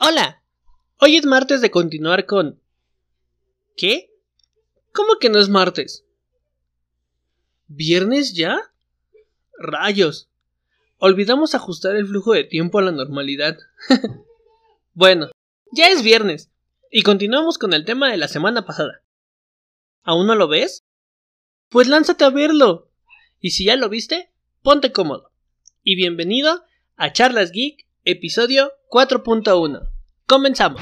Hola, hoy es martes de continuar con... ¿Qué? ¿Cómo que no es martes? ¿Viernes ya? Rayos. Olvidamos ajustar el flujo de tiempo a la normalidad. bueno, ya es viernes. Y continuamos con el tema de la semana pasada. ¿Aún no lo ves? Pues lánzate a verlo. Y si ya lo viste, ponte cómodo. Y bienvenido a Charlas Geek, episodio 4.1. Comenzamos.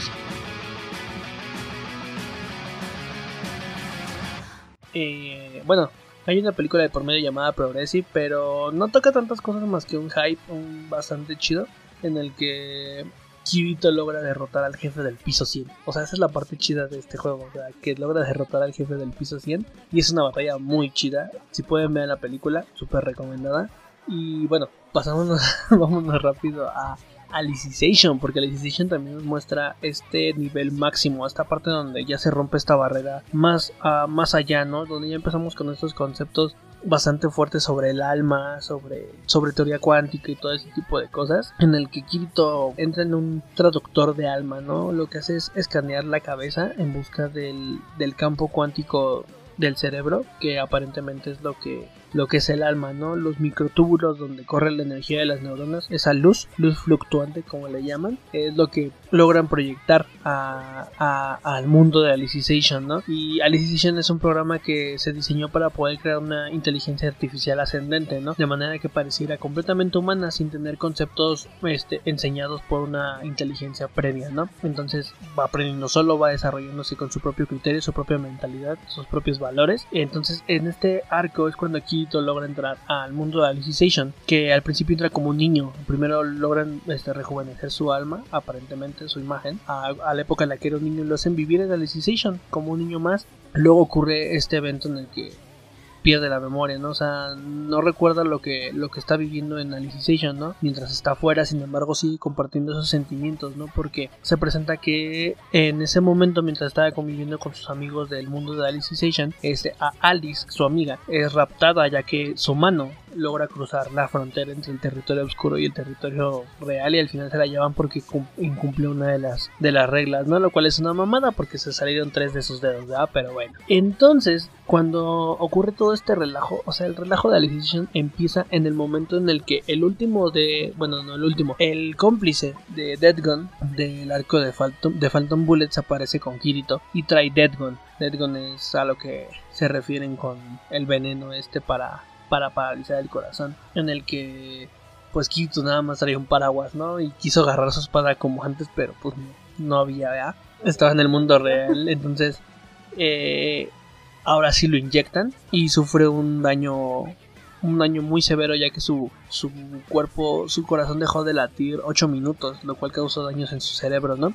Eh, bueno, hay una película de por medio llamada Progressive, pero no toca tantas cosas más que un hype bastante chido en el que Kirito logra derrotar al jefe del piso 100. O sea, esa es la parte chida de este juego, o sea, que logra derrotar al jefe del piso 100 y es una batalla muy chida. Si pueden ver la película, súper recomendada. Y bueno, pasámonos, vámonos rápido a Alicization, porque Alicization también nos muestra este nivel máximo, esta parte donde ya se rompe esta barrera más, uh, más allá, ¿no? Donde ya empezamos con estos conceptos bastante fuertes sobre el alma, sobre, sobre teoría cuántica y todo ese tipo de cosas, en el que Kirito entra en un traductor de alma, ¿no? Lo que hace es escanear la cabeza en busca del, del campo cuántico del cerebro, que aparentemente es lo que lo que es el alma, ¿no? Los microtúbulos donde corre la energía de las neuronas, esa luz, luz fluctuante como le llaman, es lo que logran proyectar a, al mundo de Alicization, ¿no? Y Alicization es un programa que se diseñó para poder crear una inteligencia artificial ascendente, ¿no? De manera que pareciera completamente humana sin tener conceptos este, enseñados por una inteligencia previa, ¿no? Entonces va aprendiendo solo, va desarrollándose con su propio criterio, su propia mentalidad, sus propios valores. Entonces en este arco es cuando aquí logra entrar al mundo de Alicization, que al principio entra como un niño. Primero logran este, rejuvenecer su alma, aparentemente su imagen. A, la época en la que era un niño lo hacen vivir en Alicization como un niño más. Luego ocurre este evento en el que pierde la memoria, ¿no? O sea, no recuerda lo que, lo que está viviendo en Alicization, ¿no? Mientras está afuera, sin embargo, sigue compartiendo esos sentimientos, ¿no? Porque se presenta que en ese momento, mientras estaba conviviendo con sus amigos del mundo de Alicization, este, a Alice, su amiga, es raptada ya que su mano logra cruzar la frontera entre el territorio oscuro y el territorio real y al final se la llevan porque incumplió una de las de las reglas, ¿no? Lo cual es una mamada porque se salieron tres de sus dedos, ¿verdad? Pero bueno. Entonces, cuando ocurre todo este relajo, o sea, el relajo de Alicization empieza en el momento en el que el último de, bueno, no el último, el cómplice de Deadgun del arco de Phantom, de Phantom Bullets aparece con Kirito y trae Deadgun. Deadgun es a lo que se refieren con el veneno este para para paralizar el corazón, en el que pues Kirito nada más traía un paraguas, ¿no? Y quiso agarrar su espada como antes, pero pues no, había. Estaba en el mundo real, entonces eh, ahora sí lo inyectan y sufre un daño un daño muy severo ya que su, su cuerpo, su corazón dejó de latir 8 minutos, lo cual causó daños en su cerebro, ¿no?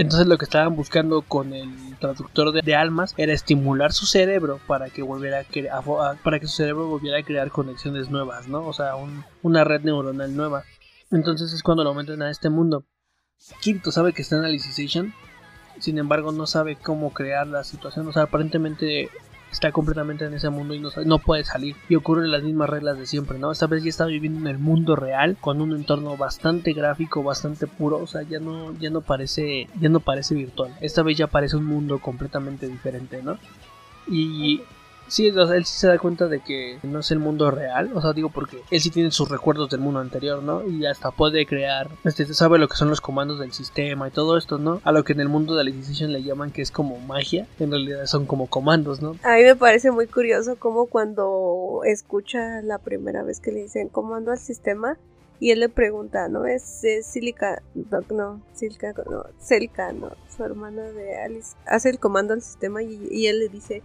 Entonces lo que estaban buscando con el traductor de, almas era estimular su cerebro para que volviera a, a, para que su cerebro volviera a crear conexiones nuevas, ¿no? O sea, un, una red neuronal nueva. Entonces es cuando lo meten a este mundo. Kirito sabe que está en Alicization, sin embargo no sabe cómo crear la situación. O sea, aparentemente está completamente en ese mundo y no, no, puede salir. Y ocurren las mismas reglas de siempre, ¿no? Esta vez ya está viviendo en el mundo real, con un entorno bastante gráfico, bastante puro. O sea, ya no, ya no parece, ya no parece virtual. Esta vez ya parece un mundo completamente diferente, ¿no? Y Sí, él sí se da cuenta de que no es el mundo real, o sea, digo porque él sí tiene sus recuerdos del mundo anterior, ¿no? Y hasta puede crear, este, sabe lo que son los comandos del sistema y todo esto, ¿no? A lo que en el mundo de Inquisition le llaman que es como magia, en realidad son como comandos, ¿no? A mí me parece muy curioso como cuando escucha la primera vez que le dicen comando al sistema, y él le pregunta, ¿no? Es, Silica, no, no, Silka, no, Selka, no, su hermana de Alice, hace el comando al sistema y él le dice,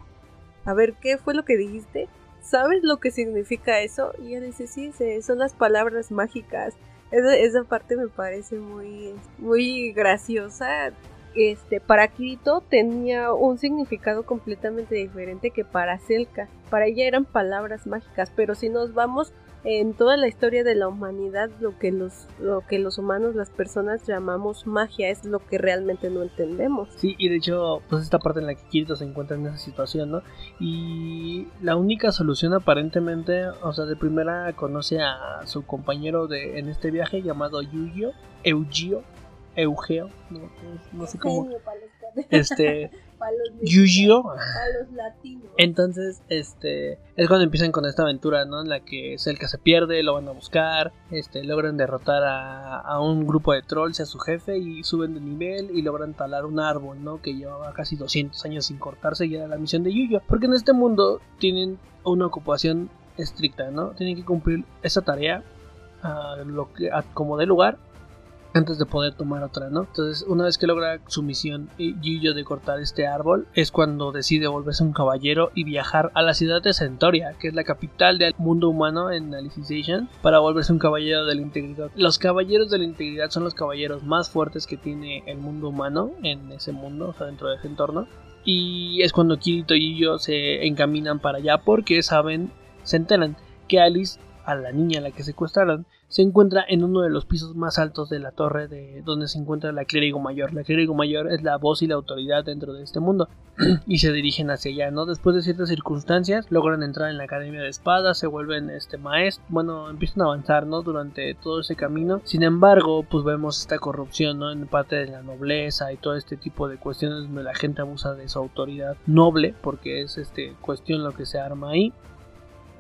a ver, ¿qué fue lo que dijiste? ¿Sabes lo que significa eso? Y ella dice, sí, son las palabras mágicas. Esa, parte me parece muy, muy graciosa. Este, para Kirito tenía un significado completamente diferente que para Selka. Para ella eran palabras mágicas, pero si nos vamos en toda la historia de la humanidad lo que los lo que los humanos las personas llamamos magia es lo que realmente no entendemos sí y de hecho pues esta parte en la que Kirito se encuentra en esa situación no y la única solución aparentemente o sea de primera conoce a su compañero de en este viaje llamado Yuyo Eugio Eugeo, no, no sé cómo. Genio para los cadenas, Este, para los Yu-Gi-Oh! para los latinos. Entonces, este, es cuando empiezan con esta aventura, ¿no? En la que Selka se pierde, lo van a buscar, este, logran derrotar a, a un grupo de trolls y a su jefe y suben de nivel y logran talar un árbol, ¿no? Que llevaba casi 200 años sin cortarse y era la misión de Yuyo. Porque en este mundo tienen una ocupación estricta, ¿no? Tienen que cumplir esa tarea a lo que, a como de lugar antes de poder tomar otra, ¿no? Entonces, una vez que logra su misión Yuyo de cortar este árbol, es cuando decide volverse un caballero y viajar a la ciudad de Centoria, que es la capital del mundo humano en Alicization, para volverse un caballero de la integridad. Los caballeros de la integridad son los caballeros más fuertes que tiene el mundo humano en ese mundo, o sea, dentro de ese entorno. Y es cuando Kirito y Yuyo se encaminan para allá porque saben, se enteran que Alice, a la niña a la que secuestraron, se encuentra en uno de los pisos más altos de la torre de donde se encuentra la clérigo mayor. La clérigo mayor es la voz y la autoridad dentro de este mundo y se dirigen hacia allá, ¿no? Después de ciertas circunstancias logran entrar en la academia de espadas, se vuelven este maestros, bueno, empiezan a avanzar, ¿no? Durante todo ese camino. Sin embargo, pues vemos esta corrupción, ¿no? En parte de la nobleza y todo este tipo de cuestiones donde la gente abusa de su autoridad noble, porque es este cuestión lo que se arma ahí.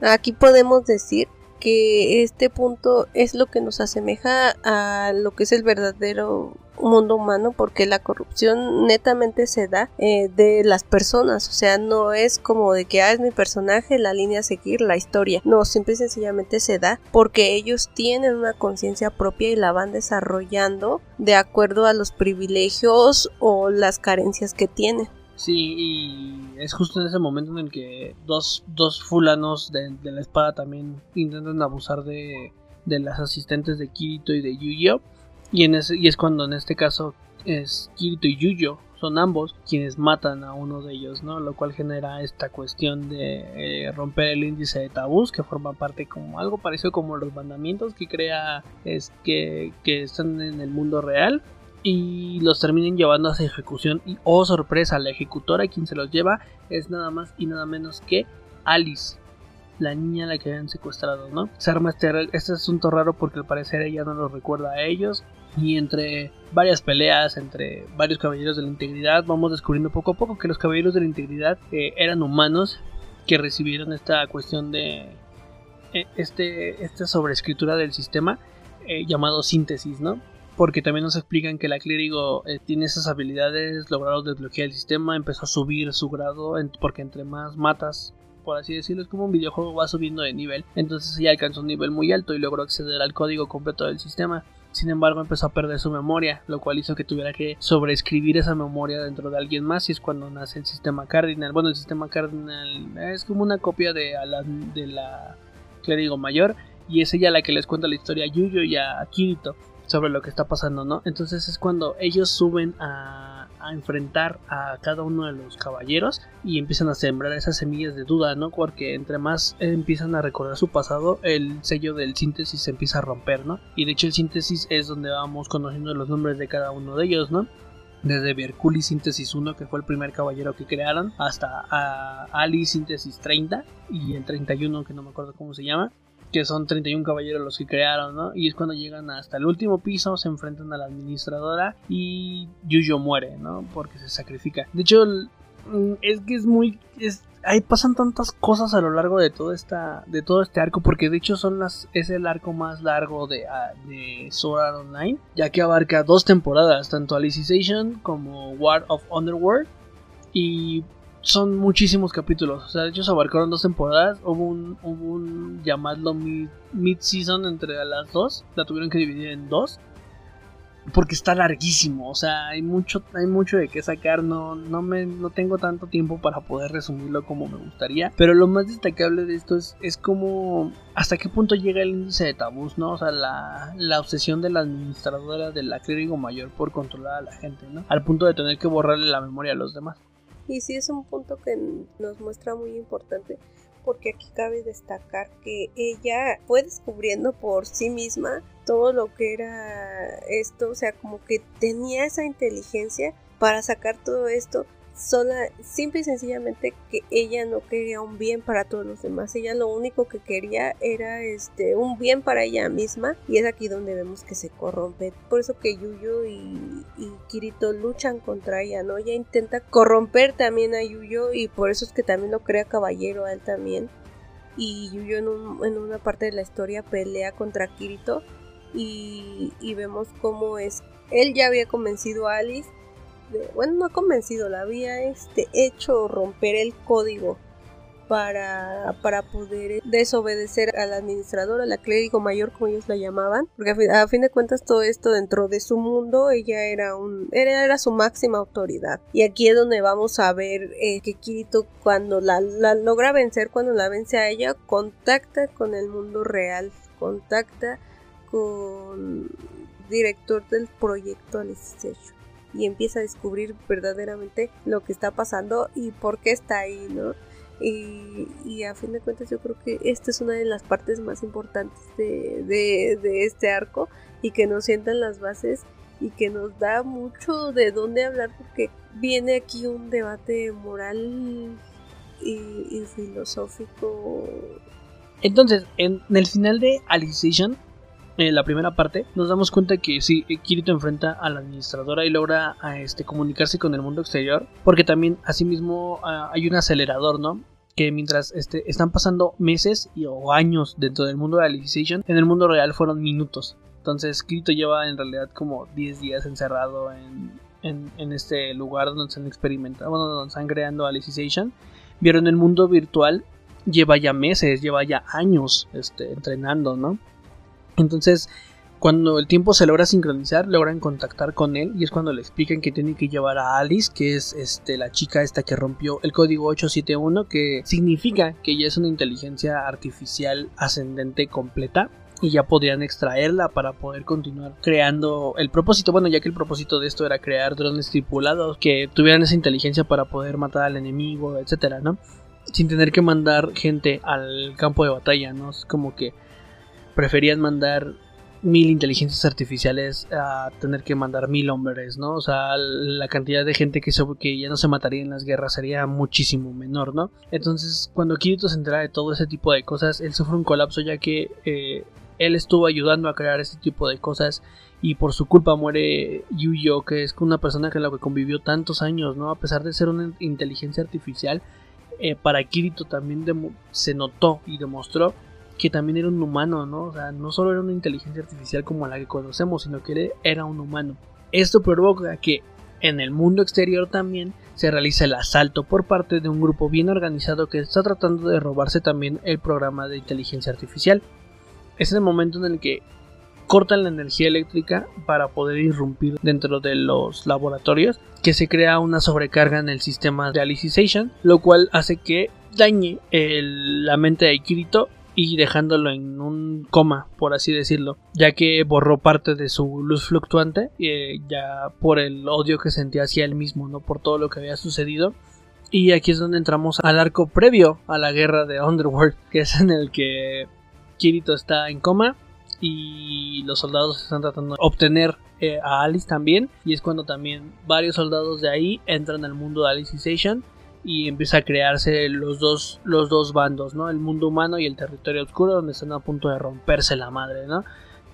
Aquí podemos decir que este punto es lo que nos asemeja a lo que es el verdadero mundo humano porque la corrupción netamente se da eh, de las personas. O sea no es como de que ah, es mi personaje la línea a seguir la historia no simple y sencillamente se da porque ellos tienen una conciencia propia y la van desarrollando de acuerdo a los privilegios o las carencias que tienen Sí, y es justo en ese momento en el que dos, dos fulanos de, la espada también intentan abusar de, de las asistentes de Kirito y de Yuyo. Y, en ese, y es cuando en este caso es Kirito y Yuyo, son ambos quienes matan a uno de ellos, ¿no? Lo cual genera esta cuestión de eh, romper el índice de tabús, que forma parte como algo parecido como los mandamientos que crea es que, que están en el mundo real y los terminen llevando a su ejecución. Y oh sorpresa la ejecutora quien se los lleva es nada más y nada menos que Alice la niña a la que habían secuestrado no se arma este, este asunto raro porque al parecer ella no los recuerda a ellos. Y entre varias peleas entre varios caballeros de la integridad vamos descubriendo poco a poco que los caballeros de la integridad eh, eran humanos que recibieron esta cuestión de eh, este esta sobreescritura del sistema eh, llamado síntesis no porque también nos explican que la clérigo eh, tiene esas habilidades, lograron desbloquear el sistema, empezó a subir su grado, porque entre más matas, por así decirlo, es como un videojuego va subiendo de nivel, entonces ella alcanzó un nivel muy alto y logró acceder al código completo del sistema. Sin embargo, empezó a perder su memoria, lo cual hizo que tuviera que sobreescribir esa memoria dentro de alguien más. Y es cuando nace el sistema Cardinal. Bueno, el sistema Cardinal es como una copia de, la, de la clérigo mayor. Y es ella la que les cuenta la historia a Yuyo y a Kirito sobre lo que está pasando, ¿no? Entonces es cuando ellos suben a, enfrentar a cada uno de los caballeros y empiezan a sembrar esas semillas de duda, ¿no? Porque entre más empiezan a recordar su pasado, el sello del síntesis se empieza a romper, ¿no? Y de hecho el síntesis es donde vamos conociendo los nombres de cada uno de ellos, ¿no? Desde Berculi Síntesis 1, que fue el primer caballero que crearon, hasta a Ali Síntesis 30 y el 31, que no me acuerdo cómo se llama que son 31 caballeros los que crearon, ¿no? Y es cuando llegan hasta el último piso, se enfrentan a la administradora y Yuyo muere, ¿no? Porque se sacrifica. De hecho, mm, es que es muy... Es, ahí pasan tantas cosas a lo largo de todo esta de todo este arco porque de hecho son las es el arco más largo de, uh, de Sword Art Online ya que abarca dos temporadas tanto Alicization como War of Underworld y son muchísimos capítulos. O sea, de hecho se abarcaron dos temporadas. Hubo un, hubo un llamadlo mid-season entre las dos. La tuvieron que dividir en dos. Porque está larguísimo. O sea, hay mucho, hay mucho de qué sacar. No, no, me, no tengo tanto tiempo para poder resumirlo como me gustaría. Pero lo más destacable de esto es, es como hasta qué punto llega el índice de tabús, ¿no? O sea, la, la obsesión de la administradora de la clérigo mayor por controlar a la gente, ¿no? Al punto de tener que borrarle la memoria a los demás. Y sí es un punto que nos muestra muy importante porque aquí cabe destacar que ella fue descubriendo por sí misma todo lo que era esto, o sea, como que tenía esa inteligencia para sacar todo esto sola, simple y sencillamente que ella no quería un bien para todos los demás, ella lo único que quería era este un bien para ella misma y es aquí donde vemos que se corrompe, por eso que Yuyo y, Kirito luchan contra ella, ¿no? Ella intenta corromper también a Yuyo y por eso es que también lo crea caballero a él también. Y Yuyo en, en una parte de la historia pelea contra Kirito y, y vemos cómo es él ya había convencido a Alice bueno, no ha convencido, la había este, hecho romper el código para, para poder desobedecer a la clérigo mayor, como ellos la llamaban, porque a fin, de cuentas todo esto dentro de su mundo, ella era un era, era su máxima autoridad. Y aquí es donde vamos a ver eh, que Kirito cuando la, logra vencer, cuando la vence a ella, contacta con el mundo real, contacta con director del proyecto Alicization y empieza a descubrir verdaderamente lo que está pasando y por qué está ahí, ¿no? Y, a fin de cuentas yo creo que esta es una de las partes más importantes de, de, este arco y que nos sientan las bases y que nos da mucho de dónde hablar porque viene aquí un debate moral y, filosófico. Entonces, en, el final de Alicization en la primera parte, nos damos cuenta que sí, Kirito enfrenta a la administradora y logra este, comunicarse con el mundo exterior, porque también asimismo hay un acelerador, ¿no? Que mientras este, están pasando meses y, o años dentro del mundo de Alicization, en el mundo real fueron minutos. Entonces Kirito lleva en realidad como 10 días encerrado en, este lugar donde se han experimentado, bueno, donde están creando Alicization. Vieron el mundo virtual, lleva ya meses, lleva ya años este, entrenando, ¿no? Entonces, cuando el tiempo se logra sincronizar, logran contactar con él y es cuando le explican que tiene que llevar a Alice, que es este, la chica esta que rompió el código 871, que significa que ella es una inteligencia artificial ascendente completa y ya podrían extraerla para poder continuar creando el propósito, bueno, ya que el propósito de esto era crear drones tripulados que tuvieran esa inteligencia para poder matar al enemigo, etcétera, ¿no? Sin tener que mandar gente al campo de batalla, ¿no? Es como que preferían mandar mil inteligencias artificiales a tener que mandar mil hombres, ¿no? O sea, la cantidad de gente que, que ya no se mataría en las guerras sería muchísimo menor, ¿no? Entonces, cuando Kirito se entera de todo ese tipo de cosas, él sufre un colapso ya que eh, él estuvo ayudando a crear ese tipo de cosas y por su culpa muere Yuyo, que es una persona con la que convivió tantos años, ¿no? A pesar de ser una inteligencia artificial, eh, para Kirito también se notó y demostró que también era un humano, ¿no? O sea, no solo era una inteligencia artificial como la que conocemos, sino que era un humano. Esto provoca que en el mundo exterior también se realiza el asalto por parte de un grupo bien organizado que está tratando de robarse también el programa de inteligencia artificial. Es el momento en el que cortan la energía eléctrica para poder irrumpir dentro de los laboratorios, que se crea una sobrecarga en el sistema de alicization, lo cual hace que dañe la mente de Kirito y dejándolo en un coma, por así decirlo, ya que borró parte de su luz fluctuante, eh, ya por el odio que sentía hacia él mismo, ¿no? Por todo lo que había sucedido. Y aquí es donde entramos al arco previo a la guerra de Underworld, que es en el que Kirito está en coma y los soldados están tratando de obtener eh, a Alice también. Y es cuando también varios soldados de ahí entran al mundo de Alicization y empieza a crearse los dos, los dos bandos, ¿no? El mundo humano y el territorio oscuro, donde están a punto de romperse la madre, ¿no?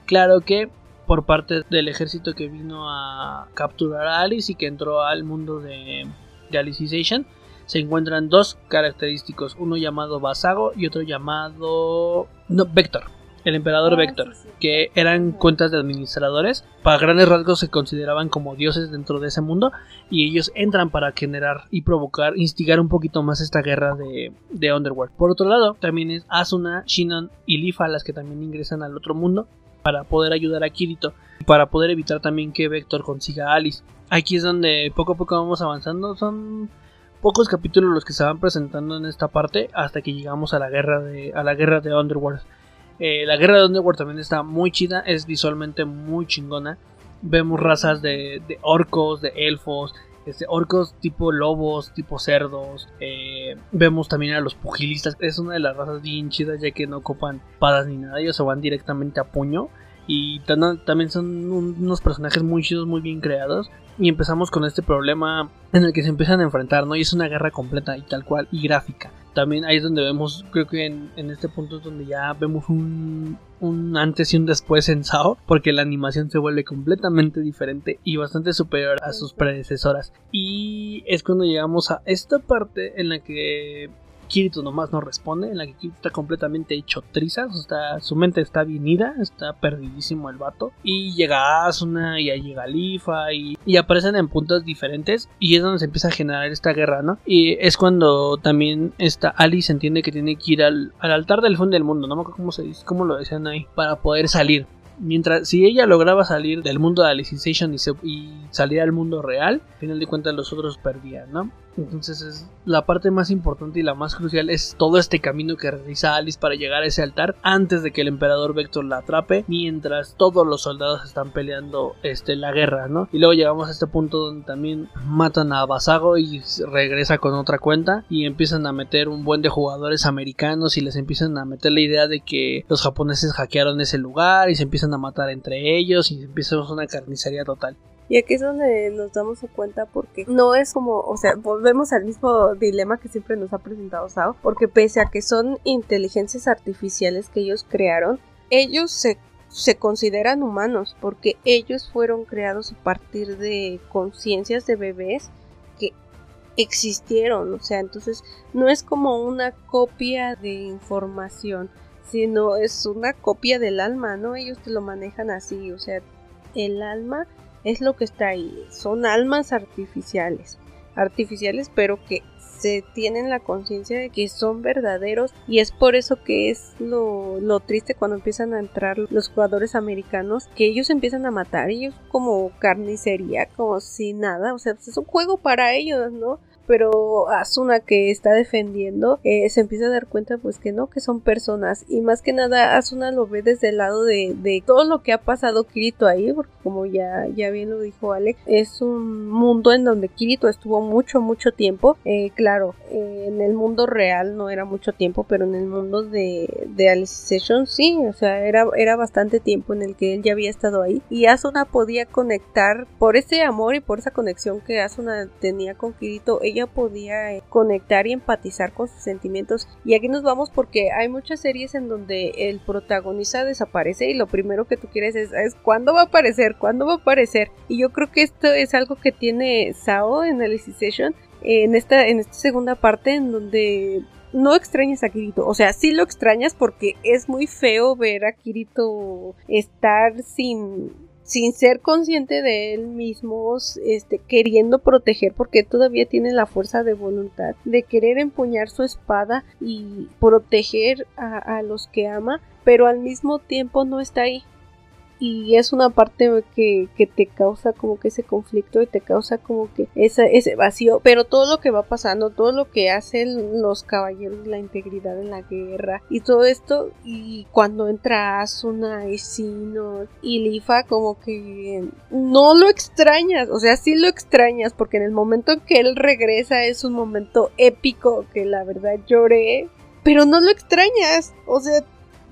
Claro que por parte del ejército que vino a capturar a Alice y que entró al mundo de, de Alicization, se encuentran dos característicos, uno llamado Basago y otro llamado no, Vector el emperador ah, Vector, que eran cuentas de administradores, para grandes rasgos se consideraban como dioses dentro de ese mundo, y ellos entran para generar y provocar, instigar un poquito más esta guerra de, de Underworld. Por otro lado, también es Asuna, Shinon y Lifa las que también ingresan al otro mundo para poder ayudar a Kirito, para poder evitar también que Vector consiga a Alice. Aquí es donde poco a poco vamos avanzando, son pocos capítulos los que se van presentando en esta parte hasta que llegamos a la guerra de a la guerra de Underworld. Eh, la guerra de Underworld también está muy chida, es visualmente muy chingona. Vemos razas de, orcos, de elfos, este, orcos tipo lobos, tipo cerdos. Eh, vemos también a los pugilistas. Es una de las razas bien chidas ya que no ocupan espadas ni nada. Ellos se van directamente a puño. y también son unos personajes muy chidos, muy bien creados. Y empezamos con este problema en el que se empiezan a enfrentar, ¿no? Y es una guerra completa y tal cual, y gráfica. También ahí es donde vemos, creo que en, este punto es donde ya vemos un, un antes y un después en Sao, porque la animación se vuelve completamente diferente y bastante superior a sus predecesoras. Y es cuando llegamos a esta parte en la que Kirito nomás no responde, en la que Kirito está completamente hecho trizas, está, su mente está vinida, está perdidísimo el vato. Y llega Asuna y ahí llega Lifa y, aparecen en puntos diferentes y es donde se empieza a generar esta guerra, ¿no? Y es cuando también esta Alice entiende que tiene que ir al, al altar del fondo del mundo, no me acuerdo cómo se dice, cómo lo decían ahí, para poder salir mientras si ella lograba salir del mundo de Alicization y, y salir al mundo real, al final de cuentas los otros perdían, ¿no? Entonces es la parte más importante y la más crucial es todo este camino que realiza Alice para llegar a ese altar antes de que el emperador Vector la atrape, mientras todos los soldados están peleando este, la guerra, ¿no? Y luego llegamos a este punto donde también matan a Basago y regresa con otra cuenta y empiezan a meter un buen de jugadores americanos y les empiezan a meter la idea de que los japoneses hackearon ese lugar y se empiezan a matar entre ellos y empieza una carnicería total. Y aquí es donde nos damos cuenta porque no es como, o sea, volvemos al mismo dilema que siempre nos ha presentado Sao, porque pese a que son inteligencias artificiales que ellos crearon, ellos se, se consideran humanos porque ellos fueron creados a partir de conciencias de bebés que existieron, o sea, entonces no es como una copia de información, sino es una copia del alma, ¿no? Ellos te lo manejan así, o sea, el alma es lo que está ahí. Son almas artificiales. Artificiales, pero que se tienen la conciencia de que son verdaderos y es por eso que es lo, lo, triste cuando empiezan a entrar los jugadores americanos que ellos empiezan a matar ellos como carnicería como si nada o sea es un juego para ellos no pero Asuna que está defendiendo eh, se empieza a dar cuenta pues que no, que son personas. Y más que nada Asuna lo ve desde el lado de, de todo lo que ha pasado Kirito ahí, porque como ya, ya bien lo dijo Alex, es un mundo en donde Kirito estuvo mucho, mucho tiempo, eh, claro, eh, en el mundo real no era mucho tiempo, pero en el mundo de, de Alicization sí, o sea, era, era bastante tiempo en el que él ya había estado ahí. Y Asuna podía conectar por ese amor y por esa conexión que Asuna tenía con Kirito, ella podía eh, conectar y empatizar con sus sentimientos. Y aquí nos vamos porque hay muchas series en donde el protagonista desaparece y lo primero que tú quieres es, ¿cuándo va a aparecer? ¿Cuándo va a aparecer? Y yo creo que esto es algo que tiene Sao en Alicization en esta, en esta segunda parte en donde no extrañas a Kirito. O sea, sí lo extrañas porque es muy feo ver a Kirito estar sin sin ser consciente de él mismo, este, queriendo proteger, porque todavía tiene la fuerza de voluntad de querer empuñar su espada y proteger a, a los que ama, pero al mismo tiempo no está ahí y es una parte que, que, te causa como que ese conflicto y te causa como que ese, ese vacío, pero todo lo que va pasando, todo lo que hacen los caballeros, la integridad en la guerra y todo esto, y cuando entra Asuna y Sino y Lifa, como que no lo extrañas, o sea, sí lo extrañas, porque en el momento en que él regresa es un momento épico que la verdad lloré, pero no lo extrañas, o sea,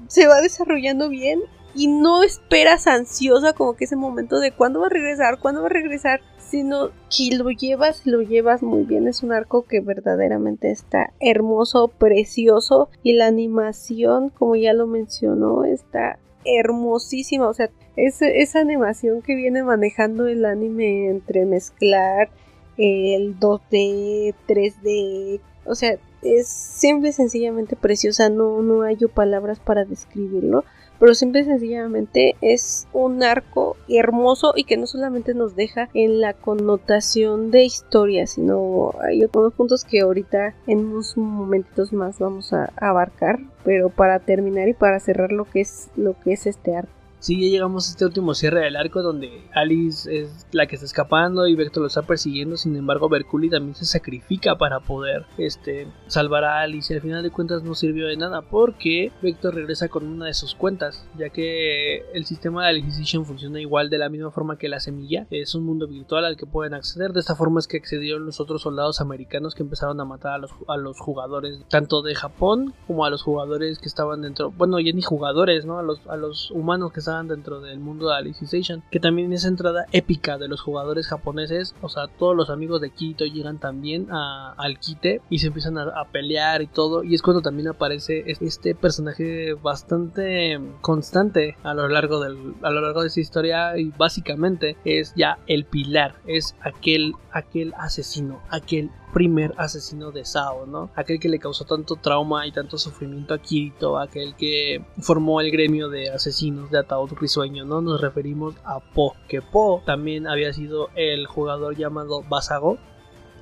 se va desarrollando bien y no esperas ansiosa como que ese momento de cuándo va a regresar, cuándo va a regresar, sino que lo llevas, lo llevas muy bien. Es un arco que verdaderamente está hermoso, precioso y la animación, como ya lo mencionó, está hermosísima. O sea, es, esa animación que viene manejando el anime entre mezclar el 2D, 3D, o sea, es simple y sencillamente preciosa, no, no hay palabras para describirlo pero simple y sencillamente es un arco hermoso y que no solamente nos deja en la connotación de historia, sino hay otros puntos que ahorita en unos momentitos más vamos a abarcar, pero para terminar y para cerrar lo que es lo que es este arco. Sí, ya llegamos a este último cierre del arco donde Alice es la que está escapando y Vector lo está persiguiendo. Sin embargo, Berculi también se sacrifica para poder este, salvar a Alice. Y al final de cuentas no sirvió de nada porque Vector regresa con una de sus cuentas, ya que el sistema de Alicization funciona igual de la misma forma que la semilla. Es un mundo virtual al que pueden acceder. De esta forma es que accedieron los otros soldados americanos que empezaron a matar a los, a los jugadores, tanto de Japón como a los jugadores que estaban dentro. Bueno, ya ni jugadores, ¿no? A los, a los humanos que estaban dentro del mundo de Alicization, que también es entrada épica de los jugadores japoneses, o sea, todos los amigos de Kirito llegan también a, al quite y se empiezan a, a, pelear y todo, y es cuando también aparece este personaje bastante constante a lo largo del a lo largo de esa historia y básicamente es ya el pilar, es aquel aquel asesino, aquel primer asesino de Sao, ¿no? Aquel que le causó tanto trauma y tanto sufrimiento a Kirito, aquel que formó el gremio de asesinos de Ataúd Risueño, ¿no? Nos referimos a Po, que Po también había sido el jugador llamado Basago,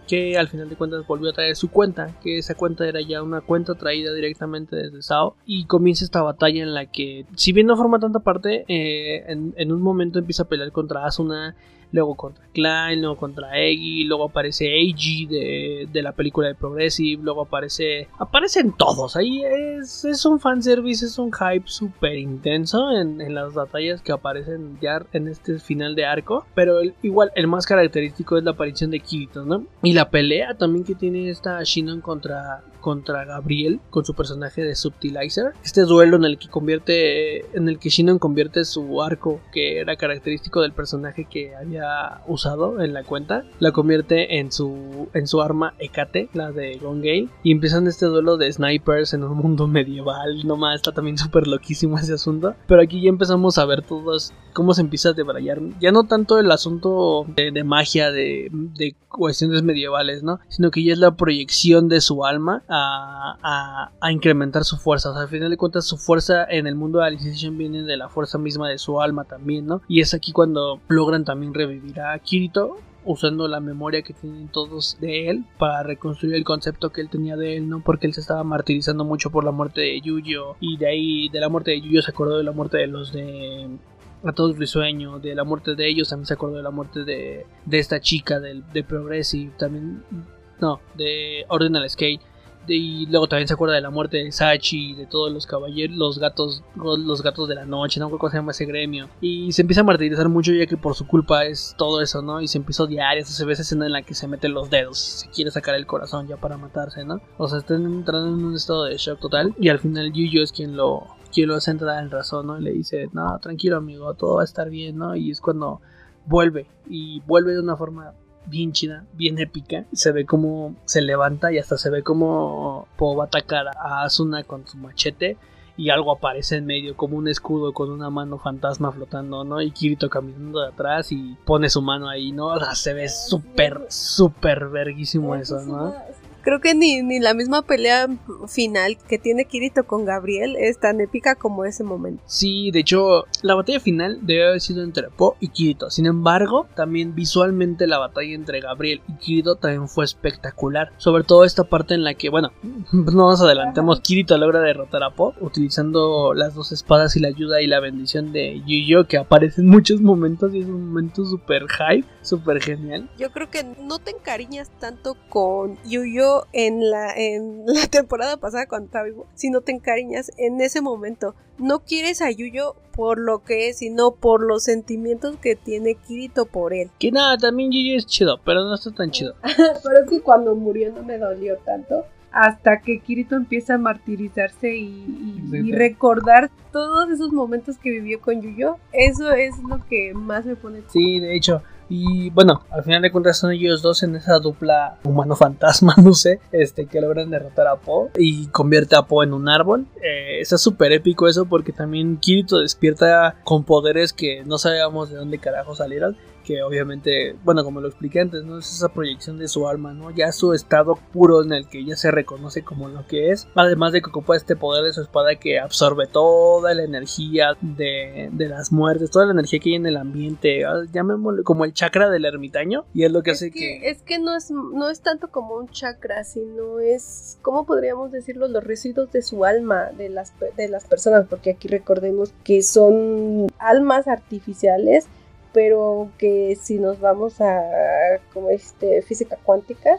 que al final de cuentas volvió a traer su cuenta, que esa cuenta era ya una cuenta traída directamente desde SAO y comienza esta batalla en la que, si bien no forma tanta parte, eh, en, en, un momento empieza a pelear contra Asuna luego contra Klein, luego contra Eggy, luego aparece Eiji de, de la película de Progressive, luego aparece... Aparecen todos, ahí es, es un fanservice, es un hype súper intenso en, en, las batallas que aparecen ya en este final de arco, pero igual el más característico es la aparición de Kirito, ¿no? Y la pelea también que tiene esta Shinon contra, contra Gabriel con su personaje de Subtilizer. Este duelo en el que convierte en el que Shinon convierte su arco que era característico del personaje que había usado en la cuenta, la convierte en su en su arma Ekate, la de Gongale y empiezan este duelo de snipers en un mundo medieval, nomás está también súper loquísimo ese asunto, pero aquí ya empezamos a ver todos cómo se empieza a debrayar, ya no tanto el asunto de, de magia de, de cuestiones medievales, ¿no? Sino que ya es la proyección de su alma a, incrementar su fuerza. O sea, al final de cuentas, su fuerza en el mundo de Alicization viene de la fuerza misma de su alma también, ¿no? Y es aquí cuando logran también revivir a Kirito. Usando la memoria que tienen todos de él para reconstruir el concepto que él tenía de él, ¿no? Porque él se estaba martirizando mucho por la muerte de Yuyo. Y de ahí, de la muerte de Yuyo, se acordó de la muerte de los de a todos risueño de la muerte de ellos también se acordó de la muerte de, de esta chica de, de Progressive también no de Ordinal Skate y luego también se acuerda de la muerte de Sachi de todos los caballeros los gatos los gatos de la noche no cómo se llama ese gremio y se empieza a martirizar mucho ya que por su culpa es todo eso no y se empieza a odiar se ve esa escena en la que se mete los dedos se quiere sacar el corazón ya para matarse no o sea están entrando en un estado de shock total y al final Yuyo es quien lo quien lo hace entrar en razón, ¿no? Y le dice, no, tranquilo amigo, todo va a estar bien, ¿no? Y es cuando vuelve, y vuelve de una forma bien chida, bien épica. Se ve como se levanta y hasta se ve como Po va a atacar a Asuna con su machete. Y algo aparece en medio, como un escudo con una mano fantasma flotando, ¿no? Y Kirito caminando de atrás y pone su mano ahí, ¿no? O sea, se ve súper, súper verguísimo eso, ¿no? Creo que ni, ni la misma pelea final que tiene Kirito con Gabriel es tan épica como ese momento. Sí, de hecho, la batalla final debe haber sido entre Po y Kirito. Sin embargo, también visualmente la batalla entre Gabriel y Kirito también fue espectacular. Sobre todo esta parte en la que, bueno, no nos adelantemos, Kirito logra derrotar a Po utilizando las dos espadas y la ayuda y la bendición de Yuyo que aparece en muchos momentos y es un momento súper hype, súper genial. Yo creo que no te encariñas tanto con Yuyo en la, en la temporada pasada cuando estaba vivo, si no te encariñas en ese momento. No quieres a Yuyo por lo que es, sino por los sentimientos que tiene Kirito por él. Que nada, también Yuyo es chido, pero no está tan chido. pero es que cuando murió no me dolió tanto. Hasta que Kirito empieza a martirizarse y, y, y recordar todos esos momentos que vivió con Yuyo, eso es lo que más me pone. Sí, de hecho, y bueno, al final de cuentas son ellos dos en esa dupla humano-fantasma, no sé, este, que logran derrotar a Po y convierte a Po en un árbol. Eh, está súper épico eso porque también Kirito despierta con poderes que no sabíamos de dónde carajo salieron. Que obviamente, bueno, como lo expliqué antes, ¿no? Es esa proyección de su alma, ¿no? Ya su estado puro en el que ya se reconoce como lo que es. Además de que ocupa este poder de su espada que absorbe toda la energía de, de las muertes, toda la energía que hay en el ambiente. Llamémoslo como el chakra del ermitaño y es lo que es hace que, que, Es que no es, no es tanto como un chakra, sino es, ¿cómo podríamos decirlo? Los residuos de su alma, de las, de las personas, porque aquí recordemos que son almas artificiales, pero que si nos vamos a como este, física cuántica,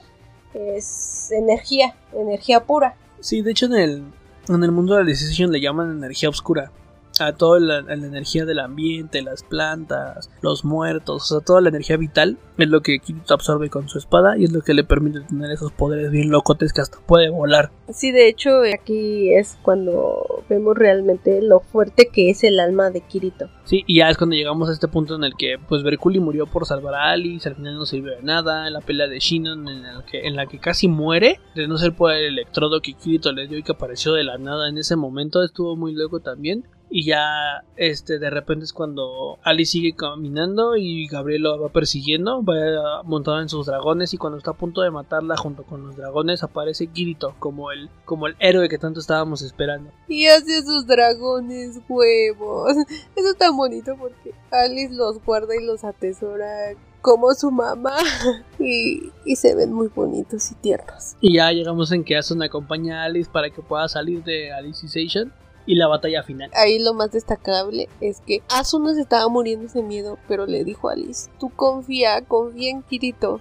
es energía, energía pura. Sí, de hecho en el, en el mundo de la decisión le llaman energía oscura a toda la, la, energía del ambiente, las plantas, los muertos, o sea, toda la energía vital es lo que Kirito absorbe con su espada y es lo que le permite tener esos poderes bien locotes que hasta puede volar. Sí, de hecho, aquí es cuando vemos realmente lo fuerte que es el alma de Kirito. Sí, y ya es cuando llegamos a este punto en el que pues Berkuli murió por salvar a Alice, al final no sirvió de nada, en la pelea de Shinon en la que, en la que casi muere, de no ser por el electrodo que Kirito le dio y que apareció de la nada en ese momento, estuvo muy loco también. Y ya, este, de repente es cuando Alice sigue caminando y Gabriel lo va persiguiendo, va montado en sus dragones y cuando está a punto de matarla junto con los dragones aparece Kirito como el, como el héroe que tanto estábamos esperando. Y hace sus dragones huevos. Eso está bonito porque Alice los guarda y los atesora como su mamá y, y, se ven muy bonitos y tiernos. Y ya llegamos en que Asuna acompaña a Alice para que pueda salir de Alicization y la batalla final. Ahí lo más destacable es que Asuna se estaba muriendo de miedo, pero le dijo a Alice, tú confía, confía en Kirito.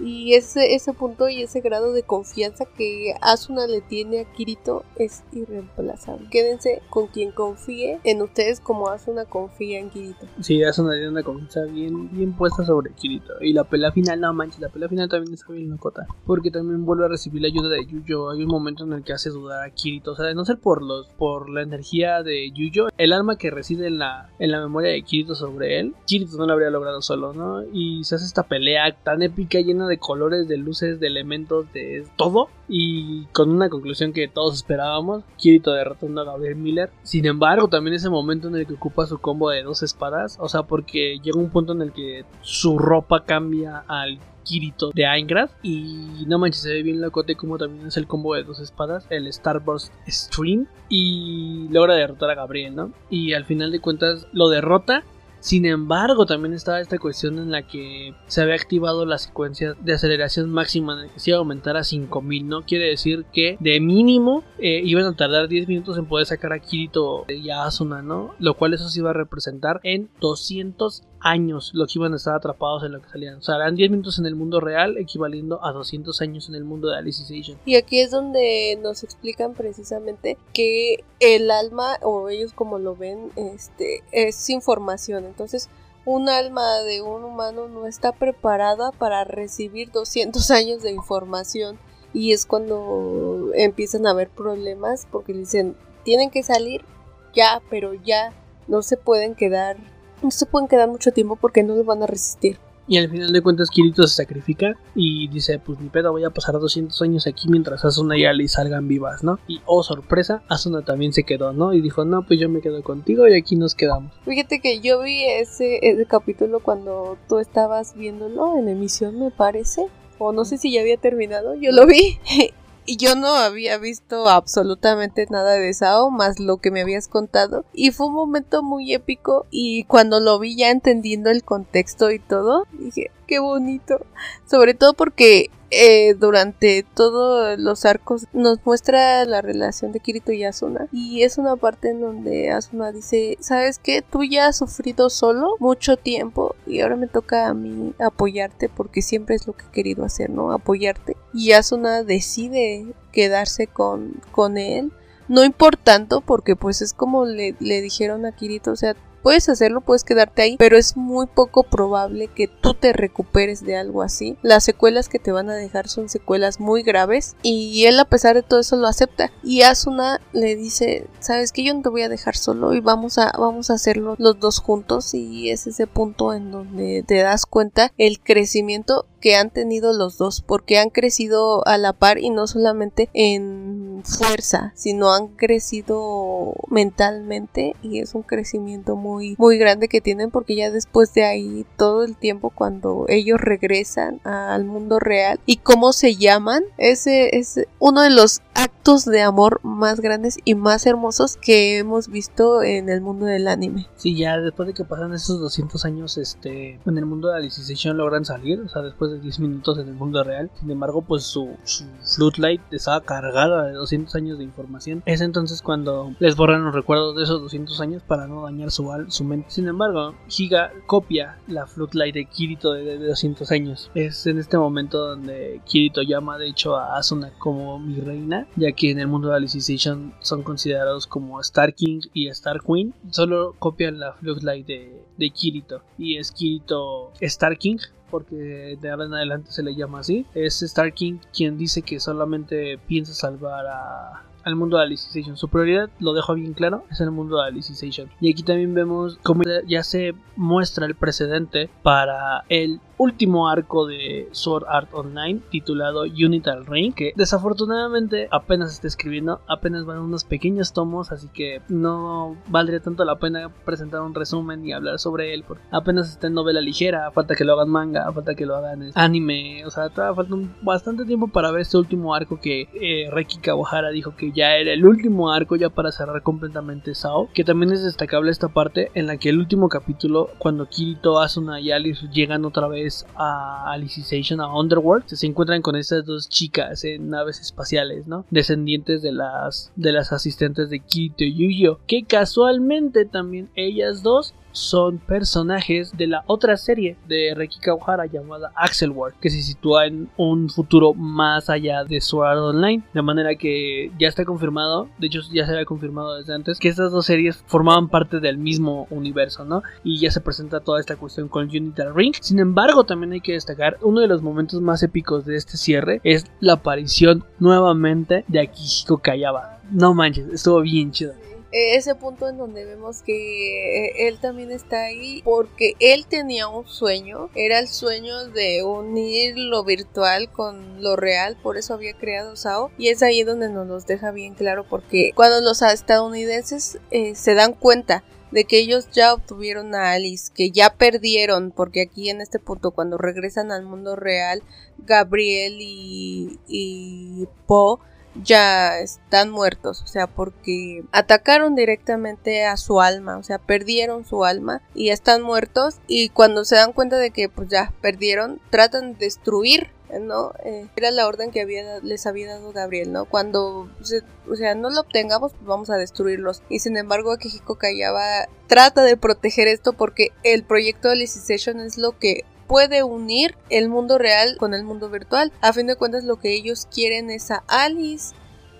Y ese, ese punto y ese grado de confianza que Asuna le tiene a Kirito es irreemplazable. Quédense con quien confíe en ustedes como Asuna confía en Kirito. Sí, Asuna tiene una confianza bien, bien puesta sobre Kirito. Y la pelea final, no manches, la pelea final también está bien locota. Porque también vuelve a recibir la ayuda de Yuyo. Hay un momento en el que hace dudar a Kirito. O sea, de no ser por los, por la energía de Yuyo, el alma que reside en la, en la memoria de Kirito sobre él, Kirito no lo habría logrado solo, ¿no? Y se hace esta pelea tan épica llena de colores, de luces, de elementos, de todo. Y con una conclusión que todos esperábamos, Kirito derrotando a Gabriel Miller. Sin embargo, también ese momento en el que ocupa su combo de dos espadas. O sea, porque llega un punto en el que su ropa cambia al Kirito de Aingrad. Y no manches, se ve bien locote como también es el combo de dos espadas, el Starburst Stream. Y logra derrotar a Gabriel, ¿no? Y al final de cuentas lo derrota sin embargo, también estaba esta cuestión en la que se había activado la secuencia de aceleración máxima que se iba a aumentar a 5000, ¿no? Quiere decir que de mínimo eh, iban a tardar 10 minutos en poder sacar a Kirito y a Asuna, ¿no? Lo cual eso se iba a representar en 200 años lo que iban a estar atrapados en lo que salían. O sea, eran 10 minutos en el mundo real, equivaliendo a 200 años en el mundo de Alicization. Y aquí es donde nos explican precisamente que el alma, o ellos como lo ven, este, es información. Entonces, un alma de un humano no está preparada para recibir 200 años de información. Y es cuando empiezan a haber problemas porque dicen, tienen que salir ya, pero ya no se pueden quedar no se pueden quedar mucho tiempo porque no lo van a resistir. Y al final de cuentas Kirito se sacrifica y dice, pues ni pedo, voy a pasar 200 años aquí mientras Asuna y Ali salgan vivas, ¿no? Y oh sorpresa, Asuna también se quedó, ¿no? Y dijo, no, pues yo me quedo contigo y aquí nos quedamos. Fíjate que yo vi ese, ese capítulo cuando tú estabas viéndolo en emisión, me parece. O no sé si ya había terminado, yo lo vi Y yo no había visto absolutamente nada de Sao más lo que me habías contado. Y fue un momento muy épico y cuando lo vi ya entendiendo el contexto y todo, dije, qué bonito. Sobre todo porque eh, durante todos los arcos nos muestra la relación de Kirito y Asuna. Y es una parte en donde Asuna dice, ¿sabes qué? Tú ya has sufrido solo mucho tiempo y ahora me toca a mí apoyarte porque siempre es lo que he querido hacer, ¿no? Apoyarte. Y Asuna decide quedarse con, con él. No importando porque pues es como le, le dijeron a Kirito, o sea, Puedes hacerlo, puedes quedarte ahí, pero es muy poco probable que tú te recuperes de algo así. Las secuelas que te van a dejar son secuelas muy graves y él a pesar de todo eso lo acepta. Y Asuna le dice, sabes que yo no te voy a dejar solo y vamos a, vamos a hacerlo los dos juntos y es ese punto en donde te das cuenta el crecimiento que han tenido los dos porque han crecido a la par y no solamente en fuerza sino han crecido mentalmente y es un crecimiento muy muy grande que tienen porque ya después de ahí todo el tiempo cuando ellos regresan al mundo real y cómo se llaman ese es uno de los actos de amor más grandes y más hermosos que hemos visto en el mundo del anime. Sí, ya después de que pasan esos 200 años este en el mundo de Alicization logran salir, o sea, después de 10 minutos en el mundo real. Sin embargo, pues su, su Floodlight estaba cargada de 200 años de información. Es entonces cuando les borran los recuerdos de esos 200 años para no dañar su, su mente. Sin embargo, Giga copia la Floodlight de Kirito de, de 200 años. Es en este momento donde Kirito llama de hecho a Asuna como mi reina ya que en el mundo de Alicization son considerados como Star King y Star Queen. Solo copian la Fluxlight de, de Kirito y es Kirito Star King porque de ahora en adelante se le llama así. Es Star King quien dice que solamente piensa salvar a, al mundo de Alicization. Su prioridad, lo dejo bien claro, es el mundo de Alicization. Y aquí también vemos cómo ya se muestra el precedente para el último arco de Sword Art Online titulado Unital Ring, que desafortunadamente apenas está escribiendo, apenas van unos pequeños tomos, así que no valdría tanto la pena presentar un resumen y hablar sobre él, porque apenas está en novela ligera, falta que lo hagan manga, falta que lo hagan anime, o sea, falta bastante tiempo para ver este último arco que eh, Reiki Kawahara dijo que ya era el último arco ya para cerrar completamente Sao, que también es destacable esta parte en la que el último capítulo, cuando Kirito, Asuna y Alice llegan otra vez a Alicization, a Underworld, se encuentran con estas dos chicas en naves espaciales, ¿no? Descendientes de las, de las asistentes de Kirito y Yuyo, que casualmente también ellas dos son personajes de la otra serie de Reiki Kawahara llamada Axel World, que se sitúa en un futuro más allá de Sword Online, de manera que ya está confirmado, de hecho ya se había confirmado desde antes, que estas dos series formaban parte del mismo universo, ¿no? Y ya se presenta toda esta cuestión con Unital Ring. Sin embargo, también hay que destacar uno de los momentos más épicos de este cierre es la aparición nuevamente de Akihiko Kayaba. No manches, estuvo bien chido. Eh, ese punto en donde vemos que eh, él también está ahí porque él tenía un sueño, era el sueño de unir lo virtual con lo real, por eso había creado SAO y es ahí donde nos los deja bien claro porque cuando los estadounidenses eh, se dan cuenta de que ellos ya obtuvieron a Alice, que ya perdieron, porque aquí en este punto cuando regresan al mundo real, Gabriel y, y Poe ya están muertos, o sea, porque atacaron directamente a su alma, o sea, perdieron su alma y están muertos y cuando se dan cuenta de que pues ya perdieron, tratan de destruir ¿no? Eh, era la orden que había, les había dado Gabriel, ¿no? Cuando, o sea, no lo obtengamos, pues vamos a destruirlos. Y sin embargo, Akihiko Kayaba trata de proteger esto porque el proyecto de Alicization es lo que puede unir el mundo real con el mundo virtual. A fin de cuentas lo que ellos quieren es a Alice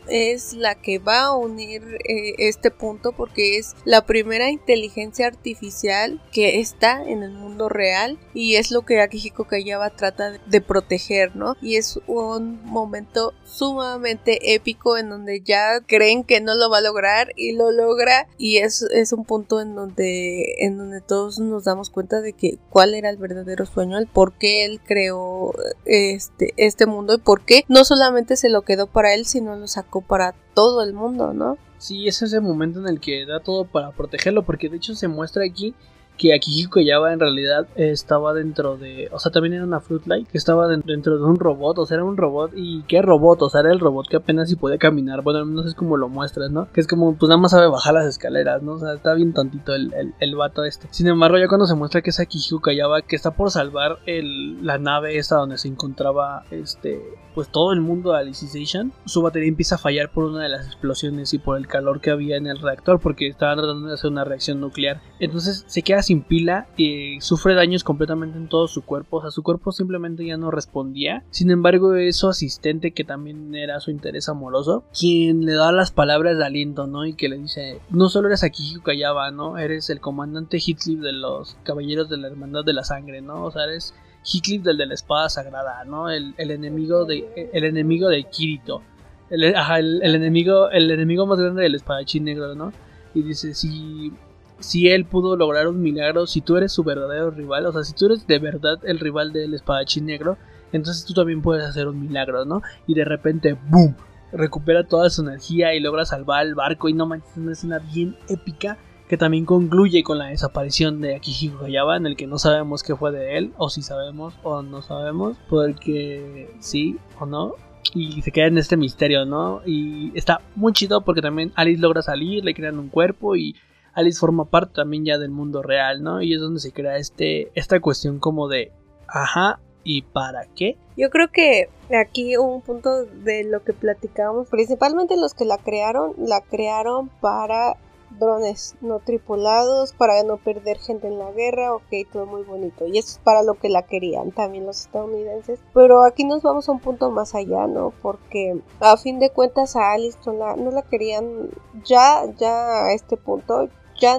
es la que va a unir eh, este punto porque es la primera inteligencia artificial que está en el mundo real y es lo que Akihiko Kayaba trata de proteger, ¿no? Y es un momento sumamente épico en donde ya creen que no lo va a lograr y lo logra y es, es un punto en donde en donde todos nos damos cuenta de que cuál era el verdadero sueño, el por qué él creó este, este mundo y por qué no solamente se lo quedó para él, sino lo sacó para todo el mundo, ¿no? Sí, es ese momento en el que da todo para protegerlo, porque de hecho se muestra aquí que Akihiko Yaba en realidad estaba dentro de, o sea, también era una Fruitlight que estaba dentro de un robot, o sea, era un robot y qué robot, o sea, era el robot que apenas si podía caminar, bueno, no sé cómo lo muestras, ¿no? Que es como, pues nada más sabe bajar las escaleras, ¿no? O sea, está bien tontito el, el, vato este. Sin embargo, ya cuando se muestra que es Akihiko Kayaba que está por salvar el, la nave esta donde se encontraba este pues todo el mundo de Alicization, su batería empieza a fallar por una de las explosiones y por el calor que había en el reactor porque estaban tratando de hacer una reacción nuclear. Entonces se queda sin pila y sufre daños completamente en todo su cuerpo, o sea, su cuerpo simplemente ya no respondía. Sin embargo, es su asistente que también era su interés amoroso, quien le da las palabras de aliento, ¿no? Y que le dice, no solo eres aquí Kayaba, ¿no? Eres el comandante Hitley de los Caballeros de la Hermandad de la Sangre, ¿no? O sea, eres Heathcliff del de la espada sagrada, ¿no? El, enemigo de el enemigo de Kirito. El, ajá, el, enemigo el enemigo más grande del espadachín negro, ¿no? Y dice, si si él pudo lograr un milagro, si tú eres su verdadero rival, o sea, si tú eres de verdad el rival del espadachín negro, entonces tú también puedes hacer un milagro, ¿no? Y de repente, ¡boom! Recupera toda su energía y logra salvar el barco y no manches, es una escena bien épica que también concluye con la desaparición de Akihiko Hayaba, en el que no sabemos qué fue de él, o si sabemos o no sabemos, porque sí o no, y se queda en este misterio, ¿no? Y está muy chido porque también Alice logra salir, le crean un cuerpo y Alice forma parte también ya del mundo real, ¿no? Y es donde se crea este, esta cuestión como de, ajá, ¿y para qué? Yo creo que aquí un punto de lo que platicamos, principalmente los que la crearon, la crearon para drones no tripulados para no perder gente en la guerra, ok, todo muy bonito. Y eso es para lo que la querían también los estadounidenses. Pero aquí nos vamos a un punto más allá, ¿no? Porque a fin de cuentas a Alice la, no la querían ya, ya a este punto, ya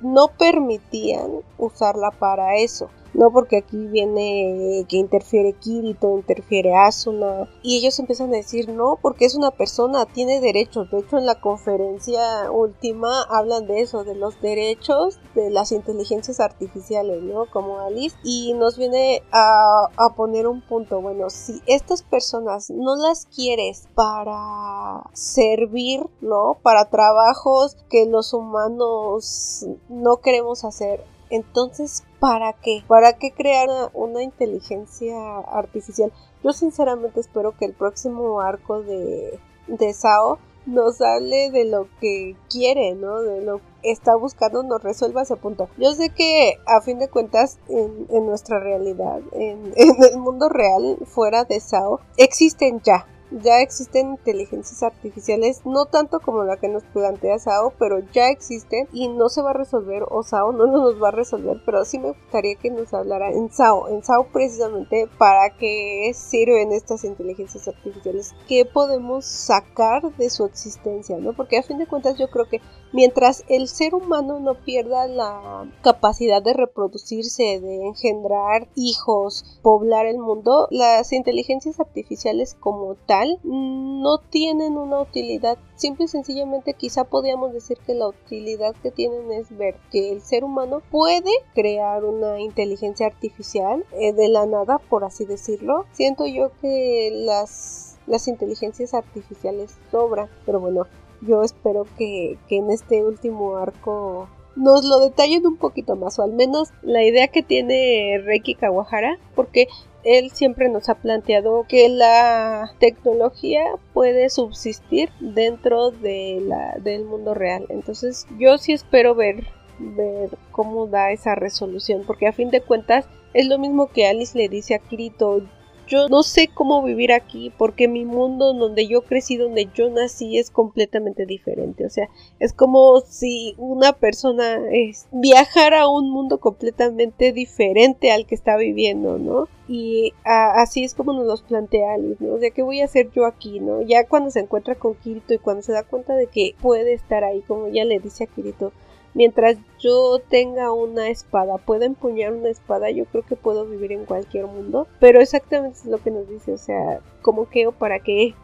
no permitían usarla para eso. No porque aquí viene que interfiere Kirito, interfiere Asuna. Y ellos empiezan a decir no, porque es una persona, tiene derechos. De hecho, en la conferencia última hablan de eso, de los derechos de las inteligencias artificiales, ¿no? Como Alice. Y nos viene a, a poner un punto. Bueno, si estas personas no las quieres para servir, ¿no? Para trabajos que los humanos no queremos hacer entonces, ¿para qué? ¿Para qué crear una, inteligencia artificial? Yo sinceramente espero que el próximo arco de, de Sao nos hable de lo que quiere, ¿no? De lo que está buscando, nos resuelva ese punto. Yo sé que a fin de cuentas en, nuestra realidad, en, en, el mundo real, fuera de Sao, existen ya ya existen inteligencias artificiales, no tanto como la que nos plantea Sao, pero ya existen y no se va a resolver, o Sao no nos va a resolver, pero sí me gustaría que nos hablara en Sao, en Sao precisamente para qué sirven estas inteligencias artificiales, qué podemos sacar de su existencia, ¿no? Porque a fin de cuentas yo creo que mientras el ser humano no pierda la capacidad de reproducirse, de engendrar hijos, poblar el mundo, las inteligencias artificiales como tal no tienen una utilidad. Simple y sencillamente quizá podríamos decir que la utilidad que tienen es ver que el ser humano puede crear una inteligencia artificial eh, de la nada, por así decirlo. Siento yo que las, las inteligencias artificiales sobran, pero bueno, yo espero que, que en este último arco nos lo detallen un poquito más, o al menos la idea que tiene Reiki Kawahara, porque él siempre nos ha planteado que la tecnología puede subsistir dentro de la, del mundo real. Entonces yo sí espero ver, ver cómo da esa resolución, porque a fin de cuentas es lo mismo que Alice le dice a Kirito, yo no sé cómo vivir aquí porque mi mundo donde yo crecí, donde yo nací es completamente diferente. O sea, es como si una persona es, viajara a un mundo completamente diferente al que está viviendo, ¿no? Y así es como nos los plantea Alice, ¿no? O sea, ¿qué voy a hacer yo aquí, no? Ya cuando se encuentra con Kirito y cuando se da cuenta de que puede estar ahí, como ella le dice a Kirito, Mientras yo tenga una espada, pueda empuñar una espada, yo creo que puedo vivir en cualquier mundo. Pero exactamente es lo que nos dice, o sea, ¿cómo que o para qué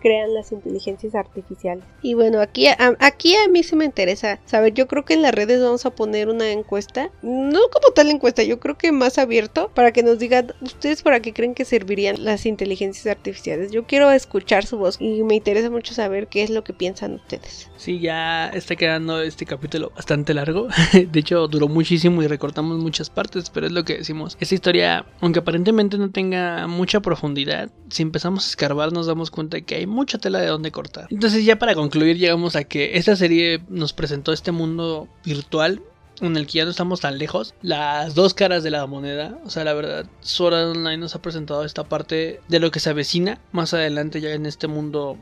crean las inteligencias artificiales. Y bueno, aquí a, aquí a mí sí me interesa saber, yo creo que en las redes vamos a poner una encuesta, no como tal encuesta, yo creo que más abierto para que nos digan ustedes para qué creen que servirían las inteligencias artificiales. Yo quiero escuchar su voz y me interesa mucho saber qué es lo que piensan ustedes. Sí, ya está quedando este capítulo bastante largo. De hecho, duró muchísimo y recortamos muchas partes, pero es lo que decimos. Esta historia, aunque aparentemente no tenga mucha profundidad, si empezamos a escarbar nos damos cuenta que hay mucha tela de donde cortar. Entonces ya para concluir llegamos a que esta serie nos presentó este mundo virtual en el que ya no estamos tan lejos, las dos caras de la moneda, o sea, la verdad, Sword Online nos ha presentado esta parte de lo que se avecina más adelante ya en este mundo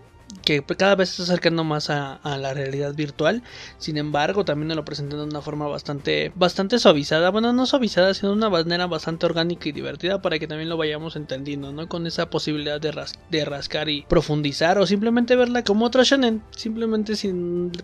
que cada vez se está acercando más a, la realidad virtual. Sin embargo, también lo presentan de una forma bastante, bastante suavizada. Bueno, no suavizada, sino de una manera bastante orgánica y divertida para que también lo vayamos entendiendo, ¿no? Con esa posibilidad de, de rascar y profundizar o simplemente verla como otra shonen. Simplemente si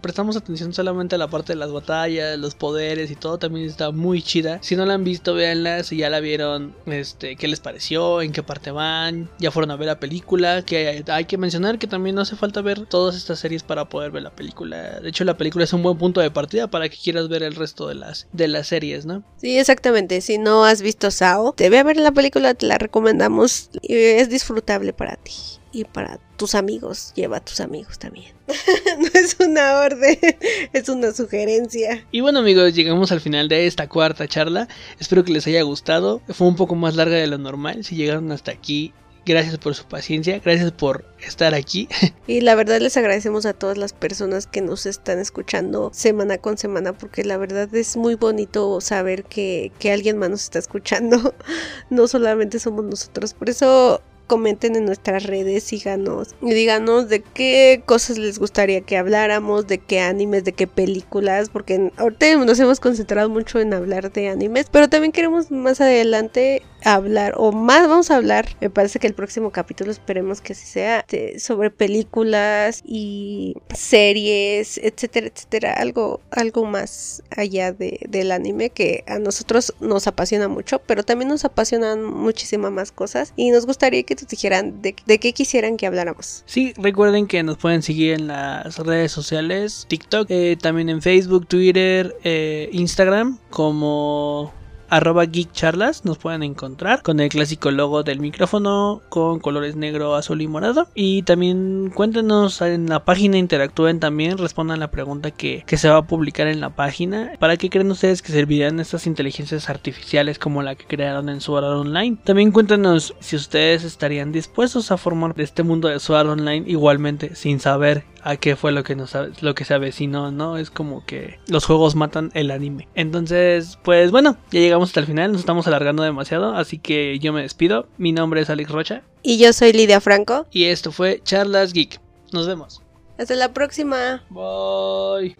prestamos atención solamente a la parte de las batallas, los poderes y todo, también está muy chida. Si no la han visto, véanla. Si ya la vieron, este, qué les pareció, en qué parte van, ya fueron a ver la película. Que hay que mencionar que también no se falta ver todas estas series para poder ver la película. De hecho, la película es un buen punto de partida para que quieras ver el resto de las, de las series, ¿no? Sí, exactamente. Si no has visto Sao, te ve a ver la película, te la recomendamos. Y es disfrutable para ti y para tus amigos. Lleva a tus amigos también. no es una orden, es una sugerencia. Y bueno amigos, llegamos al final de esta cuarta charla. Espero que les haya gustado. Fue un poco más larga de lo normal. Si llegaron hasta aquí, Gracias por su paciencia, gracias por estar aquí. Y la verdad les agradecemos a todas las personas que nos están escuchando semana con semana porque la verdad es muy bonito saber que, que alguien más nos está escuchando. No solamente somos nosotros. Por eso comenten en nuestras redes, síganos y díganos de qué cosas les gustaría que habláramos, de qué animes, de qué películas, porque ahorita nos hemos concentrado mucho en hablar de animes, pero también queremos más adelante hablar, o más vamos a hablar, me parece que el próximo capítulo esperemos que así sea, sobre películas y series, etcétera, etcétera, algo, algo más allá de, del anime que a nosotros nos apasiona mucho, pero también nos apasionan muchísimas más cosas y nos gustaría que dijeran de, qué quisieran que habláramos. Sí, recuerden que nos pueden seguir en las redes sociales, TikTok, eh, también en Facebook, Twitter, eh, Instagram, como arroba geekcharlas nos pueden encontrar con el clásico logo del micrófono con colores negro, azul y morado. Y también cuéntenos en la página, interactúen también, respondan la pregunta que, se va a publicar en la página. ¿Para qué creen ustedes que servirían estas inteligencias artificiales como la que crearon en Sword Online? También cuéntenos si ustedes estarían dispuestos a formar este mundo de Sword Online igualmente sin saber a qué fue lo que nos lo que se avecinó, ¿no? Es como que los juegos matan el anime. Entonces, pues bueno, ya llegamos hasta el final, nos estamos alargando demasiado, así que yo me despido. Mi nombre es Alex Rocha. Y yo soy Lidia Franco. Y esto fue Charlas Geek. Nos vemos. Hasta la próxima. Bye.